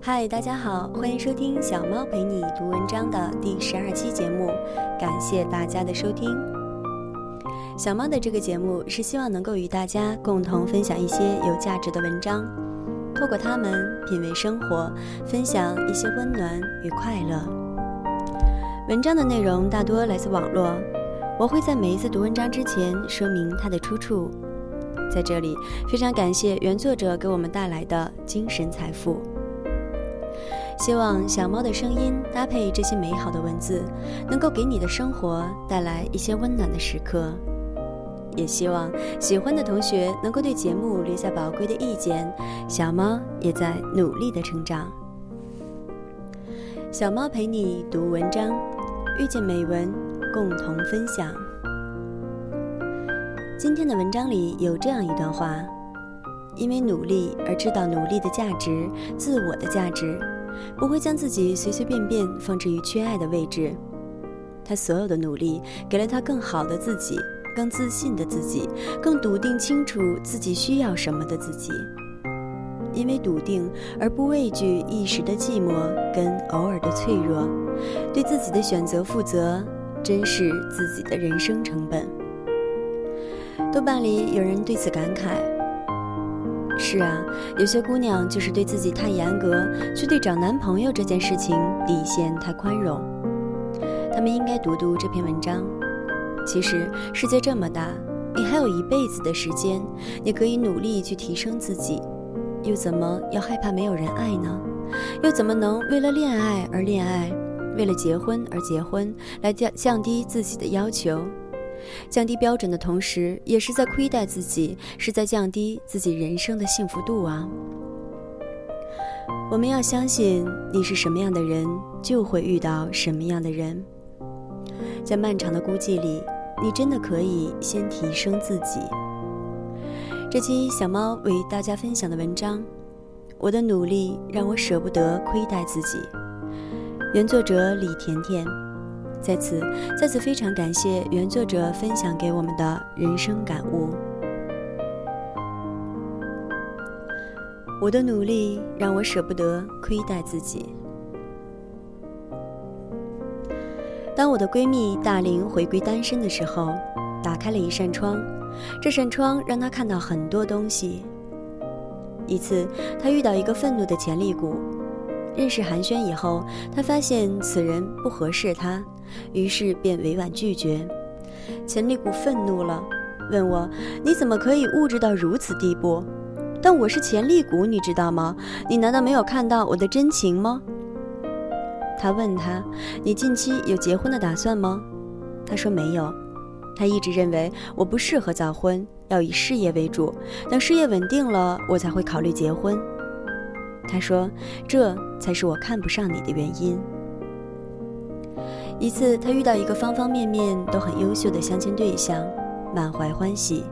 嗨，大家好，欢迎收听小猫陪你读文章的第十二期节目，感谢大家的收听。小猫的这个节目是希望能够与大家共同分享一些有价值的文章，透过它们品味生活，分享一些温暖与快乐。文章的内容大多来自网络，我会在每一次读文章之前说明它的出处。在这里，非常感谢原作者给我们带来的精神财富。希望小猫的声音搭配这些美好的文字，能够给你的生活带来一些温暖的时刻。也希望喜欢的同学能够对节目留下宝贵的意见。小猫也在努力的成长。小猫陪你读文章，遇见美文，共同分享。今天的文章里有这样一段话：因为努力而知道努力的价值，自我的价值。不会将自己随随便便放置于缺爱的位置。他所有的努力，给了他更好的自己，更自信的自己，更笃定清楚自己需要什么的自己。因为笃定而不畏惧一时的寂寞跟偶尔的脆弱，对自己的选择负责，珍视自己的人生成本。豆瓣里有人对此感慨。是啊，有些姑娘就是对自己太严格，却对找男朋友这件事情底线太宽容。她们应该读读这篇文章。其实世界这么大，你还有一辈子的时间，你可以努力去提升自己，又怎么要害怕没有人爱呢？又怎么能为了恋爱而恋爱，为了结婚而结婚，来降降低自己的要求？降低标准的同时，也是在亏待自己，是在降低自己人生的幸福度啊！我们要相信，你是什么样的人，就会遇到什么样的人。在漫长的孤寂里，你真的可以先提升自己。这期小猫为大家分享的文章，我的努力让我舍不得亏待自己。原作者李甜甜。在此，再次非常感谢原作者分享给我们的人生感悟。我的努力让我舍不得亏待自己。当我的闺蜜大龄回归单身的时候，打开了一扇窗，这扇窗让她看到很多东西。一次，她遇到一个愤怒的潜力股。认识寒暄以后，他发现此人不合适他，于是便委婉拒绝。潜力股愤怒了，问我：“你怎么可以物质到如此地步？但我是潜力股，你知道吗？你难道没有看到我的真情吗？”他问他：“你近期有结婚的打算吗？”他说：“没有。”他一直认为我不适合早婚，要以事业为主，等事业稳定了，我才会考虑结婚。他说：“这才是我看不上你的原因。”一次，他遇到一个方方面面都很优秀的相亲对象，满怀欢喜，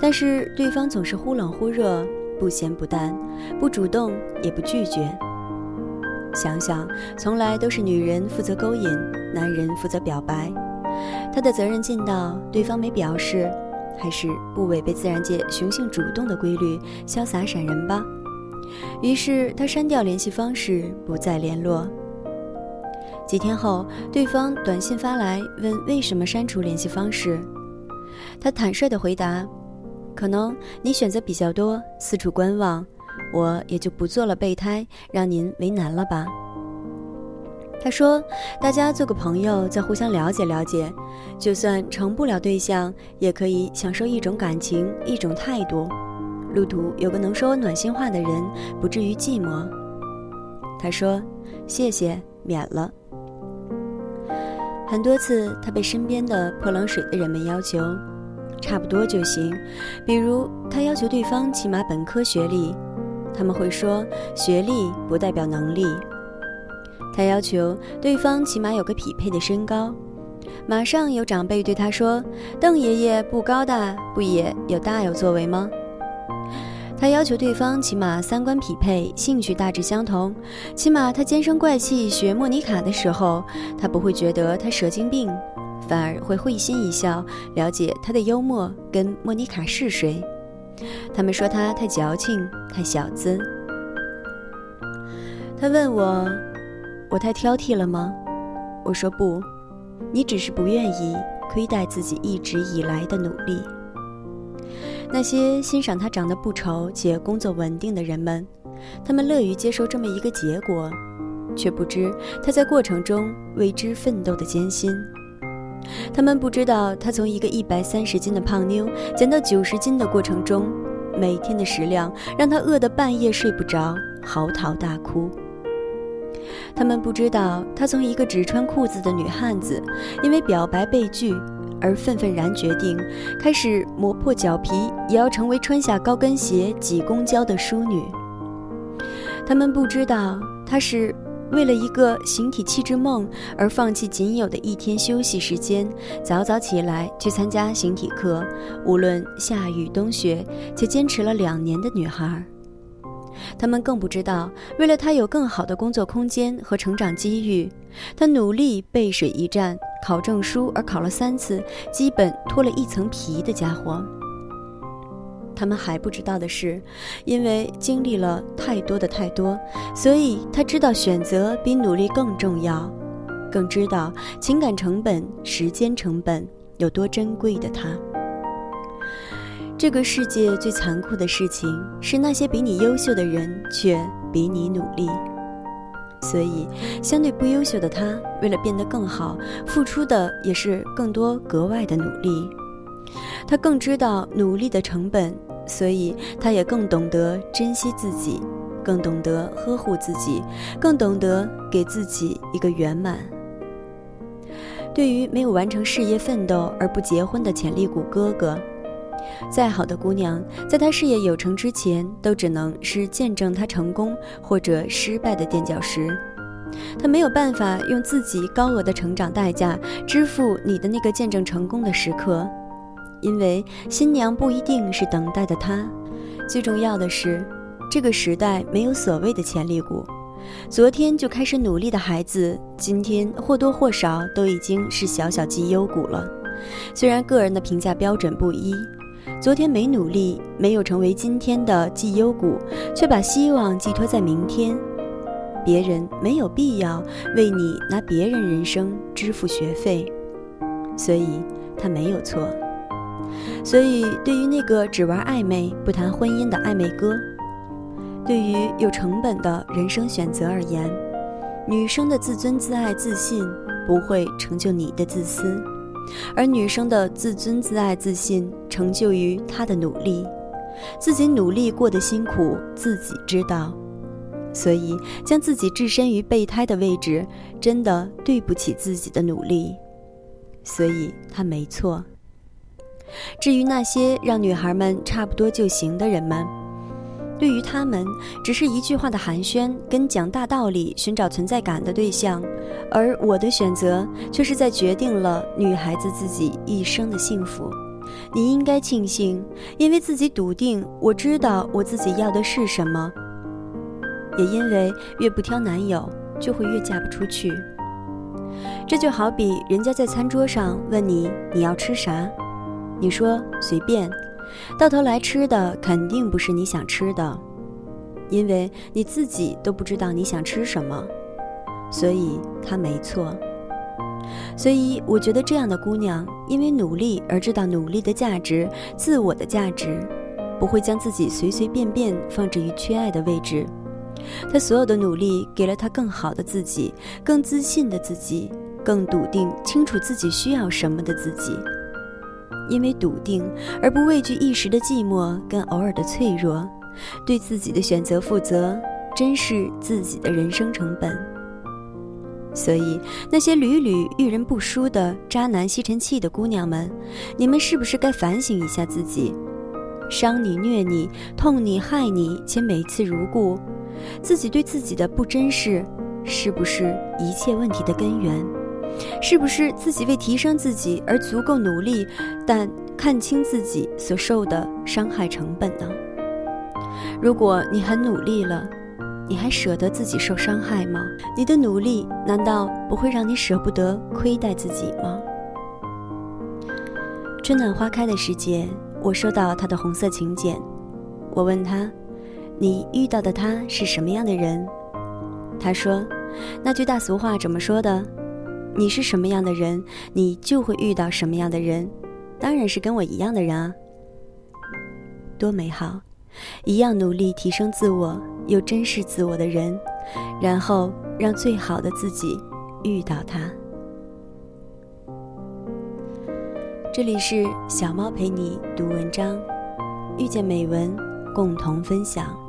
但是对方总是忽冷忽热，不咸不淡，不主动也不拒绝。想想，从来都是女人负责勾引，男人负责表白，他的责任尽到，对方没表示，还是不违背自然界雄性主动的规律，潇洒闪人吧。于是他删掉联系方式，不再联络。几天后，对方短信发来，问为什么删除联系方式。他坦率地回答：“可能你选择比较多，四处观望，我也就不做了备胎，让您为难了吧。”他说：“大家做个朋友，再互相了解了解，就算成不了对象，也可以享受一种感情，一种态度。”路途有个能说暖心话的人，不至于寂寞。他说：“谢谢，免了。”很多次，他被身边的泼冷水的人们要求，差不多就行。比如，他要求对方起码本科学历，他们会说学历不代表能力。他要求对方起码有个匹配的身高，马上有长辈对他说：“邓爷爷不高大，不也有大有作为吗？”他要求对方起码三观匹配，兴趣大致相同，起码他尖声怪气学莫妮卡的时候，他不会觉得他蛇精病，反而会会心一笑，了解他的幽默跟莫妮卡是谁。他们说他太矫情，太小资。他问我：“我太挑剔了吗？”我说：“不，你只是不愿意亏待自己一直以来的努力。”那些欣赏他长得不丑且工作稳定的人们，他们乐于接受这么一个结果，却不知他在过程中为之奋斗的艰辛。他们不知道他从一个一百三十斤的胖妞减到九十斤的过程中，每天的食量让他饿得半夜睡不着，嚎啕大哭。他们不知道他从一个只穿裤子的女汉子，因为表白被拒。而愤愤然决定，开始磨破脚皮也要成为穿下高跟鞋挤公交的淑女。他们不知道，她是为了一个形体气质梦而放弃仅有的一天休息时间，早早起来去参加形体课，无论下雨冬雪，且坚持了两年的女孩。他们更不知道，为了他有更好的工作空间和成长机遇，他努力背水一战。考证书而考了三次，基本脱了一层皮的家伙。他们还不知道的是，因为经历了太多的太多，所以他知道选择比努力更重要，更知道情感成本、时间成本有多珍贵的他。这个世界最残酷的事情是，那些比你优秀的人却比你努力。所以，相对不优秀的他，为了变得更好，付出的也是更多格外的努力。他更知道努力的成本，所以他也更懂得珍惜自己，更懂得呵护自己，更懂得给自己一个圆满。对于没有完成事业奋斗而不结婚的潜力股哥哥。再好的姑娘，在她事业有成之前，都只能是见证她成功或者失败的垫脚石。她没有办法用自己高额的成长代价支付你的那个见证成功的时刻，因为新娘不一定是等待的她。最重要的是，这个时代没有所谓的潜力股。昨天就开始努力的孩子，今天或多或少都已经是小小绩优股了。虽然个人的评价标准不一。昨天没努力，没有成为今天的绩优股，却把希望寄托在明天。别人没有必要为你拿别人人生支付学费，所以他没有错。所以，对于那个只玩暧昧不谈婚姻的暧昧哥，对于有成本的人生选择而言，女生的自尊、自爱、自信不会成就你的自私。而女生的自尊、自爱、自信，成就于她的努力，自己努力过的辛苦自己知道，所以将自己置身于备胎的位置，真的对不起自己的努力，所以她没错。至于那些让女孩们差不多就行的人们，对于他们，只是一句话的寒暄，跟讲大道理、寻找存在感的对象，而我的选择却是在决定了女孩子自己一生的幸福。你应该庆幸，因为自己笃定，我知道我自己要的是什么。也因为越不挑男友，就会越嫁不出去。这就好比人家在餐桌上问你你要吃啥，你说随便。到头来吃的肯定不是你想吃的，因为你自己都不知道你想吃什么，所以他没错。所以我觉得这样的姑娘，因为努力而知道努力的价值、自我的价值，不会将自己随随便便放置于缺爱的位置。她所有的努力，给了她更好的自己、更自信的自己、更笃定、清楚自己需要什么的自己。因为笃定而不畏惧一时的寂寞跟偶尔的脆弱，对自己的选择负责，珍视自己的人生成本。所以，那些屡屡遇人不淑的渣男吸尘器的姑娘们，你们是不是该反省一下自己？伤你、虐你、痛你、害你，且每次如故，自己对自己的不珍视，是不是一切问题的根源？是不是自己为提升自己而足够努力，但看清自己所受的伤害成本呢？如果你很努力了，你还舍得自己受伤害吗？你的努力难道不会让你舍不得亏待自己吗？春暖花开的时节，我收到他的红色请柬，我问他：“你遇到的他是什么样的人？”他说：“那句大俗话怎么说的？你是什么样的人，你就会遇到什么样的人。当然是跟我一样的人啊，多美好！一样努力提升自我又珍视自我的人，然后让最好的自己遇到他。”这里是小猫陪你读文章，遇见美文，共同分享。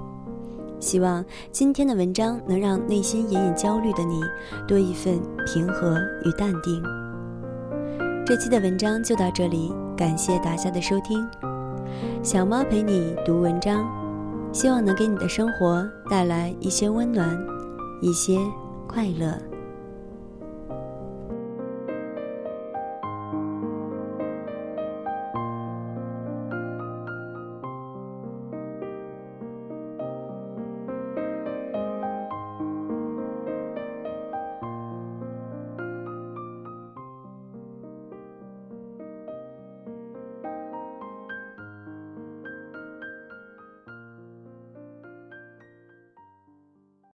希望今天的文章能让内心隐隐焦虑的你多一份平和与淡定。这期的文章就到这里，感谢大家的收听。小猫陪你读文章，希望能给你的生活带来一些温暖，一些快乐。